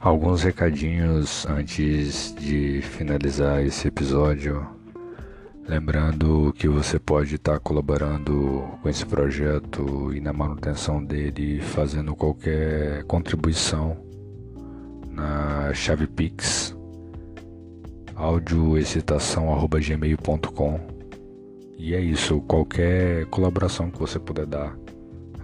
Alguns recadinhos antes de finalizar esse episódio. Lembrando que você pode estar colaborando com esse projeto e na manutenção dele, fazendo qualquer contribuição na chave Pix audioexcitação.gmail.com E é isso, qualquer colaboração que você puder dar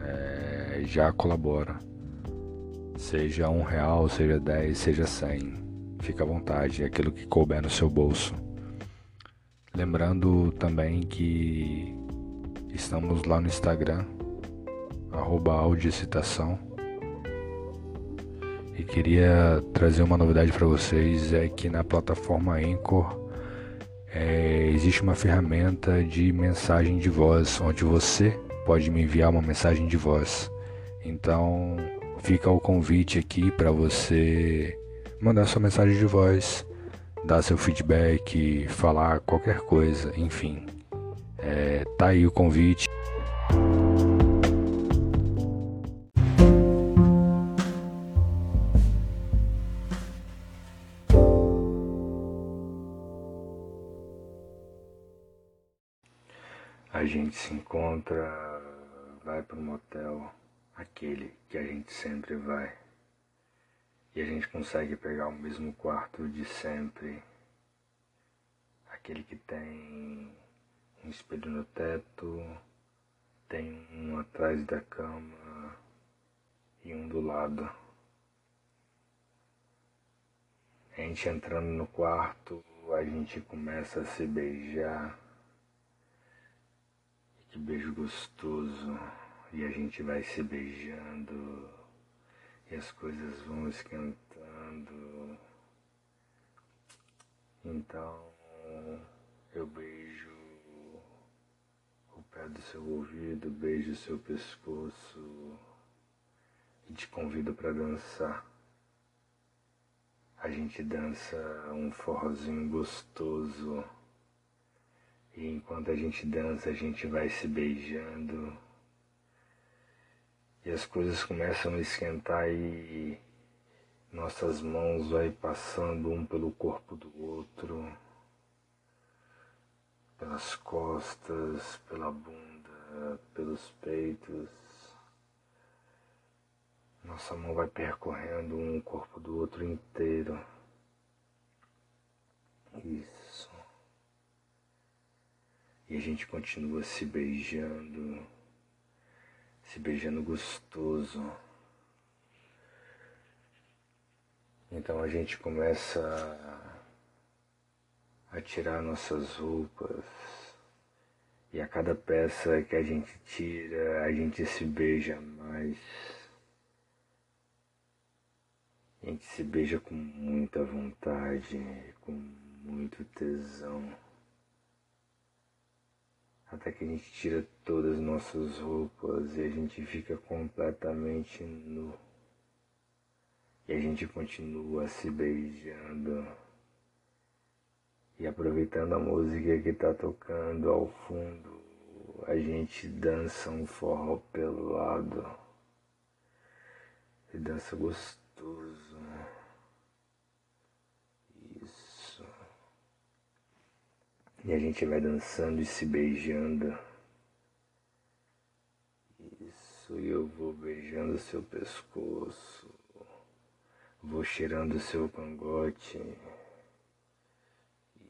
é, já colabora. Seja um real, seja dez, seja cem. Fica à vontade, é aquilo que couber no seu bolso. Lembrando também que estamos lá no Instagram, arroba audiocitação. E queria trazer uma novidade para vocês, é que na plataforma Anchor é, existe uma ferramenta de mensagem de voz, onde você pode me enviar uma mensagem de voz. Então fica o convite aqui para você mandar sua mensagem de voz dar seu feedback, falar qualquer coisa, enfim. É, tá aí o convite. A gente se encontra, vai para um motel, aquele que a gente sempre vai e a gente consegue pegar o mesmo quarto de sempre, aquele que tem um espelho no teto, tem um atrás da cama e um do lado. A gente entrando no quarto, a gente começa a se beijar. Que beijo gostoso. E a gente vai se beijando e as coisas vão esquentando. Então eu beijo o pé do seu ouvido, beijo o seu pescoço e te convido para dançar. A gente dança um forrozinho gostoso. E enquanto a gente dança, a gente vai se beijando e as coisas começam a esquentar e nossas mãos vai passando um pelo corpo do outro, pelas costas, pela bunda, pelos peitos. Nossa mão vai percorrendo um corpo do outro inteiro. Isso. E a gente continua se beijando se beijando gostoso. Então a gente começa a tirar nossas roupas e a cada peça que a gente tira, a gente se beija mais. A gente se beija com muita vontade, com muito tesão até que a gente tira todas as nossas roupas e a gente fica completamente nu. E a gente continua se beijando e aproveitando a música que está tocando ao fundo, a gente dança um forró pelado e dança gostoso. E a gente vai dançando e se beijando. Isso, e eu vou beijando seu pescoço. Vou cheirando seu cangote.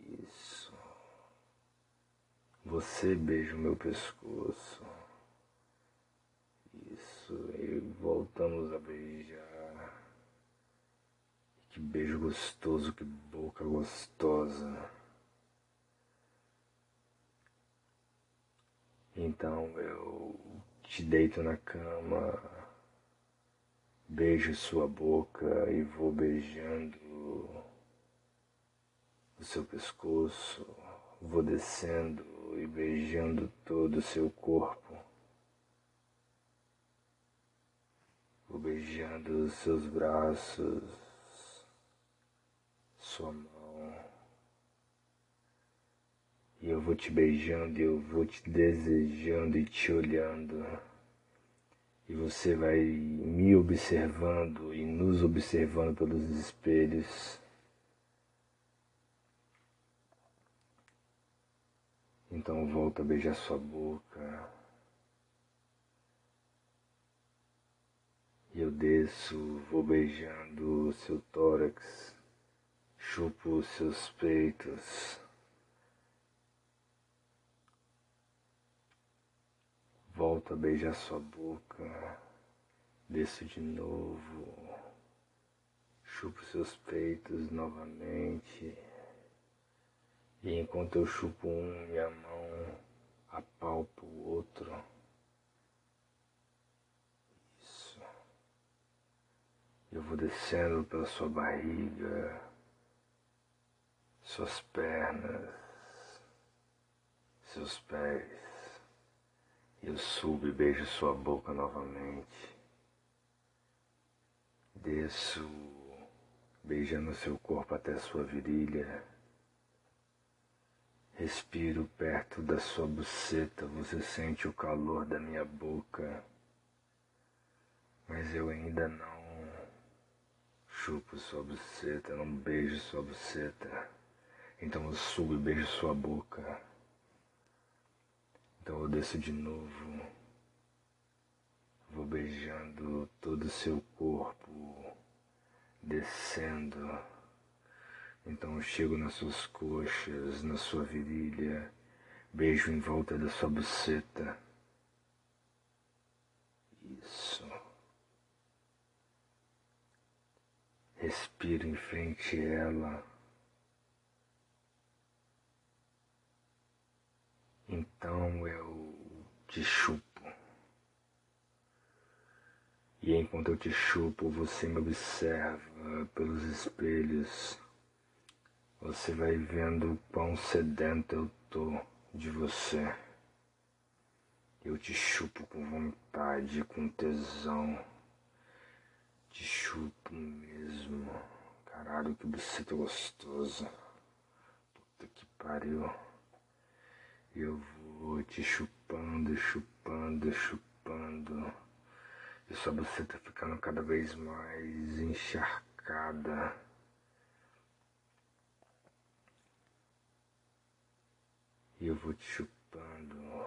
Isso. Você beija o meu pescoço. Isso. E voltamos a beijar. Que beijo gostoso, que boca gostosa. Então eu te deito na cama, beijo sua boca e vou beijando o seu pescoço, vou descendo e beijando todo o seu corpo. Vou beijando os seus braços, sua mão e eu vou te beijando, eu vou te desejando e te olhando. E você vai me observando e nos observando pelos espelhos. Então volta a beijar sua boca. E eu desço, vou beijando seu tórax, chupo seus peitos. Volto a beijar sua boca, desço de novo, chupo seus peitos novamente. E enquanto eu chupo um, minha mão apalpa o outro. Isso. Eu vou descendo pela sua barriga, suas pernas, seus pés. Eu subo e beijo sua boca novamente. Desço, beijando seu corpo até sua virilha. Respiro perto da sua buceta, você sente o calor da minha boca. Mas eu ainda não chupo sua buceta, não beijo sua buceta. Então eu subo e beijo sua boca. Então eu desço de novo, vou beijando todo o seu corpo, descendo. Então eu chego nas suas coxas, na sua virilha, beijo em volta da sua buceta. Isso. Respiro em frente a ela. Então eu te chupo. E enquanto eu te chupo, você me observa pelos espelhos. Você vai vendo o quão sedento eu tô de você. Eu te chupo com vontade, com tesão. Te chupo mesmo. Caralho, que buceta gostosa. Puta que pariu. Eu vou te chupando, chupando, chupando. E sua buceta ficando cada vez mais encharcada. E eu vou te chupando,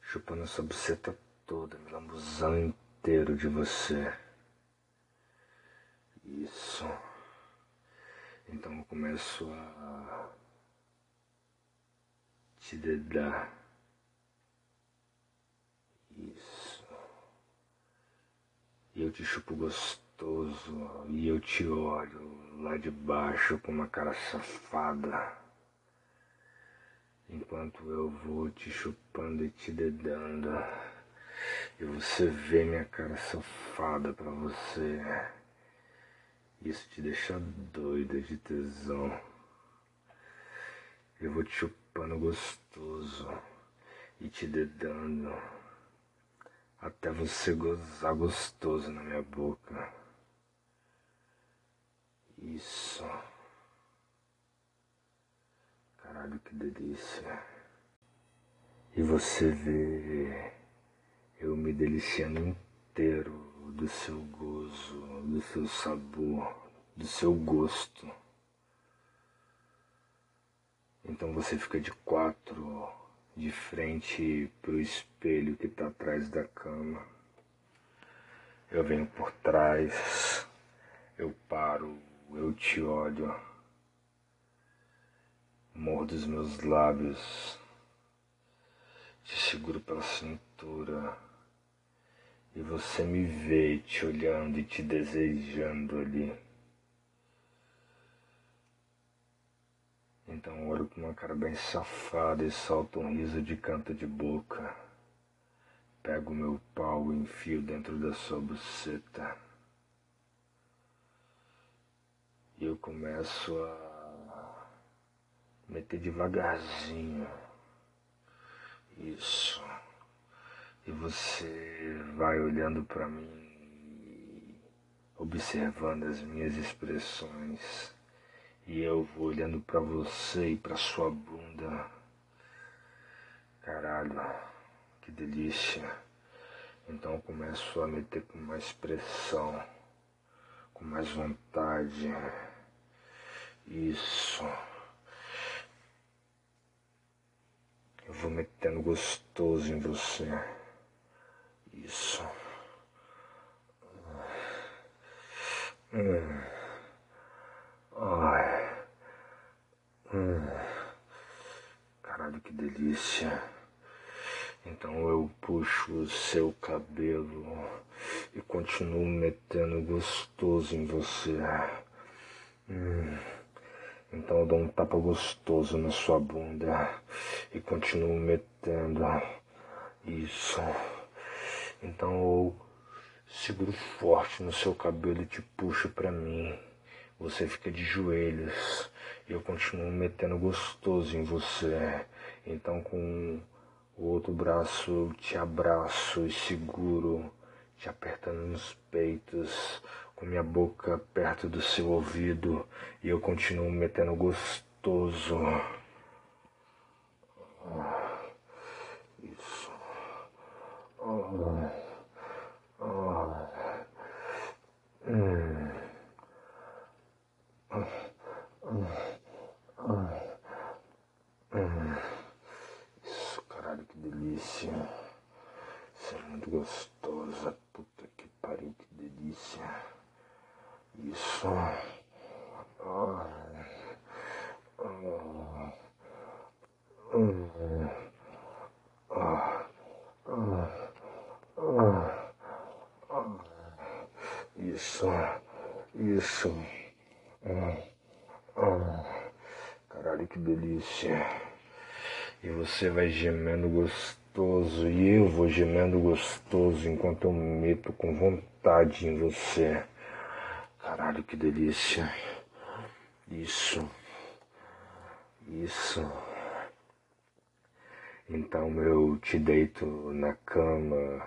chupando sua buceta toda, me lambuzando inteiro de você. Isso. Então eu começo a te dedar. Isso. E eu te chupo gostoso. E eu te olho lá de baixo com uma cara safada. Enquanto eu vou te chupando e te dedando. E você vê minha cara safada pra você. Isso te deixa doida de tesão. Eu vou te chupar pano gostoso e te dedando até você gozar gostoso na minha boca. Isso. Caralho, que delícia. E você vê eu me deliciando inteiro do seu gozo, do seu sabor, do seu gosto. Então você fica de quatro, de frente pro espelho que tá atrás da cama. Eu venho por trás, eu paro, eu te olho, mordo os meus lábios, te seguro pela cintura e você me vê te olhando e te desejando ali. Então olho com uma cara bem safada e solto um riso de canto de boca. Pego meu pau e enfio dentro da sua buceta. E eu começo a meter devagarzinho. Isso. E você vai olhando para mim, observando as minhas expressões. E eu vou olhando para você e para sua bunda. Caralho, que delícia. Então eu começo a meter com mais pressão, com mais vontade. Isso. Eu vou metendo gostoso em você. Isso. Hum. Ai. Hum. Caralho, que delícia. Então eu puxo o seu cabelo e continuo metendo gostoso em você. Hum. Então eu dou um tapa gostoso na sua bunda e continuo metendo. Isso. Então eu seguro forte no seu cabelo e te puxo para mim. Você fica de joelhos eu continuo metendo gostoso em você. Então com o outro braço te abraço e seguro, te apertando nos peitos com minha boca perto do seu ouvido e eu continuo metendo gostoso. Isso. Oh. Hum. Isso, caralho, que delícia. Isso é muito gostosa. Puta que pariu, que delícia. Isso. Isso. Isso. Caralho, que delícia. E você vai gemendo gostoso. E eu vou gemendo gostoso enquanto eu meto com vontade em você. Caralho, que delícia. Isso. Isso. Então eu te deito na cama,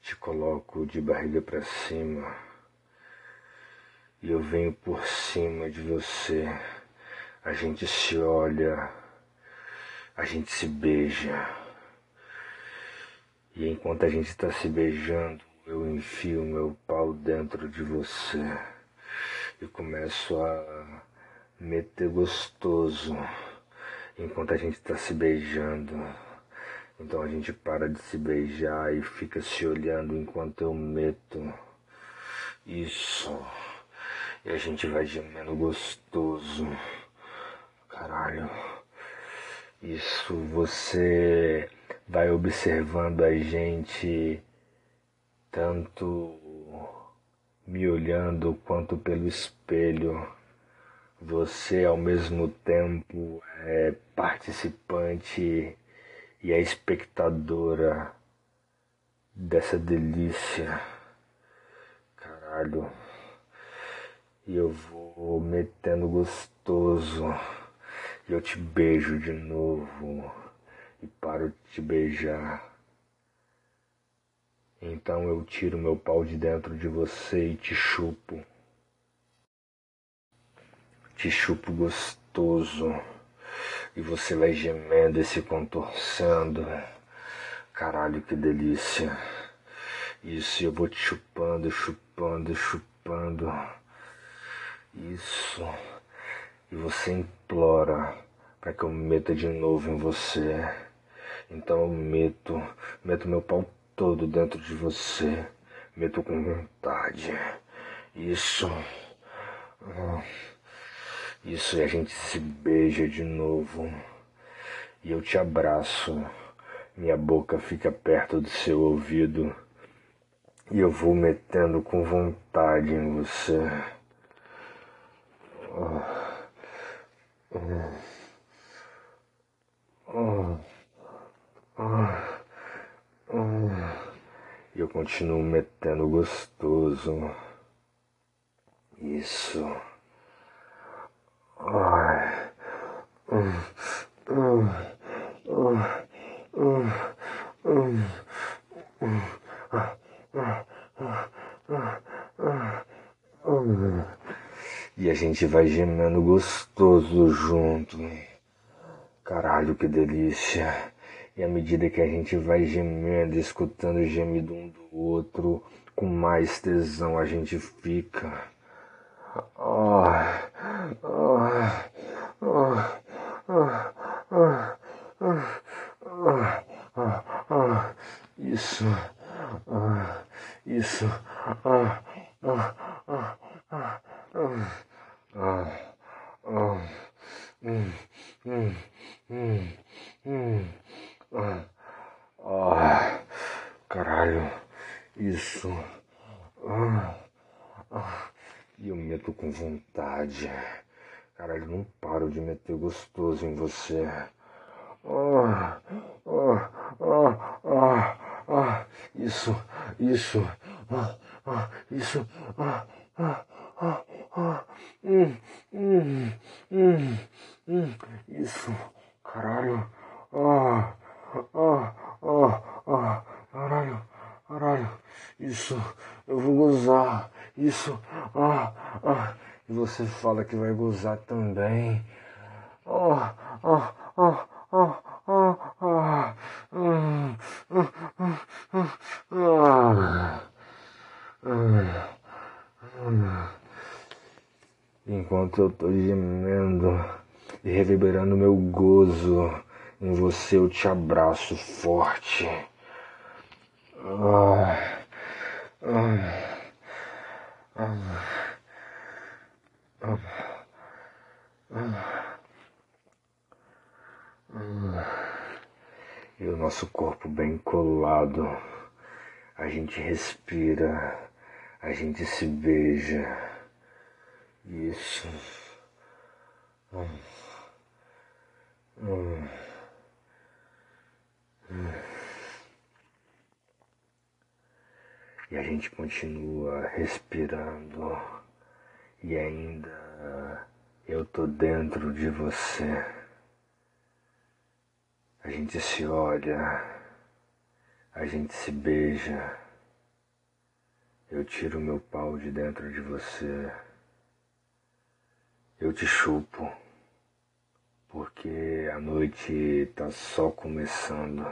te coloco de barriga para cima e eu venho por cima de você. A gente se olha, a gente se beija. E enquanto a gente está se beijando, eu enfio meu pau dentro de você e começo a meter gostoso enquanto a gente está se beijando. Então a gente para de se beijar e fica se olhando enquanto eu meto. Isso. E a gente vai gemendo gostoso. Caralho. Isso você vai observando a gente tanto me olhando quanto pelo espelho. Você ao mesmo tempo é participante e é espectadora dessa delícia. Caralho. E eu vou metendo gostoso. E eu te beijo de novo. E paro de te beijar. Então eu tiro meu pau de dentro de você e te chupo. Te chupo gostoso. E você vai gemendo e se contorcendo. Caralho, que delícia. Isso, eu vou te chupando, chupando, chupando. Isso. E você implora para que eu meta de novo em você. Então eu meto, meto meu pau todo dentro de você. Meto com vontade. Isso. Isso, e a gente se beija de novo. E eu te abraço. Minha boca fica perto do seu ouvido. E eu vou metendo com vontade em você. Oh. E eu continuo metendo gostoso. Isso. Ai. E a gente vai gemendo gostoso junto. Caralho, que delícia. E à medida que a gente vai gemendo, escutando o gemido um do outro, com mais tesão a gente fica. Ah, ah, ah, ah, ah, ah, ah, ah, isso, ah, isso, ah, ah, ah, ah, ah, ah, ah, hum, hum, hum, hum, ah, ah, caralho, isso, ah, ah, e eu meto com vontade, caralho, não paro de meter gostoso em você, ah, ah, ah, ah, ah, isso, isso, ah, ah, isso, ah, ah, ah, ah, hum, hum, hum, hum, isso, caralho, ah, ah, ah, ah, caralho, caralho, isso, eu vou gozar, isso, ah, ah, e você fala que vai gozar também, ah, ah, ah, ah, ah, ah, hum, hum, hum, hum, ah, ah, ah. Enquanto eu tô gemendo e reverberando meu gozo em você, eu te abraço forte. Ah, ah, ah, ah, ah, ah. E o nosso corpo bem colado, a gente respira, a gente se beija. Isso. Hum. Hum. E a gente continua respirando e ainda eu tô dentro de você. A gente se olha, a gente se beija. Eu tiro meu pau de dentro de você. Eu te chupo, porque a noite tá só começando.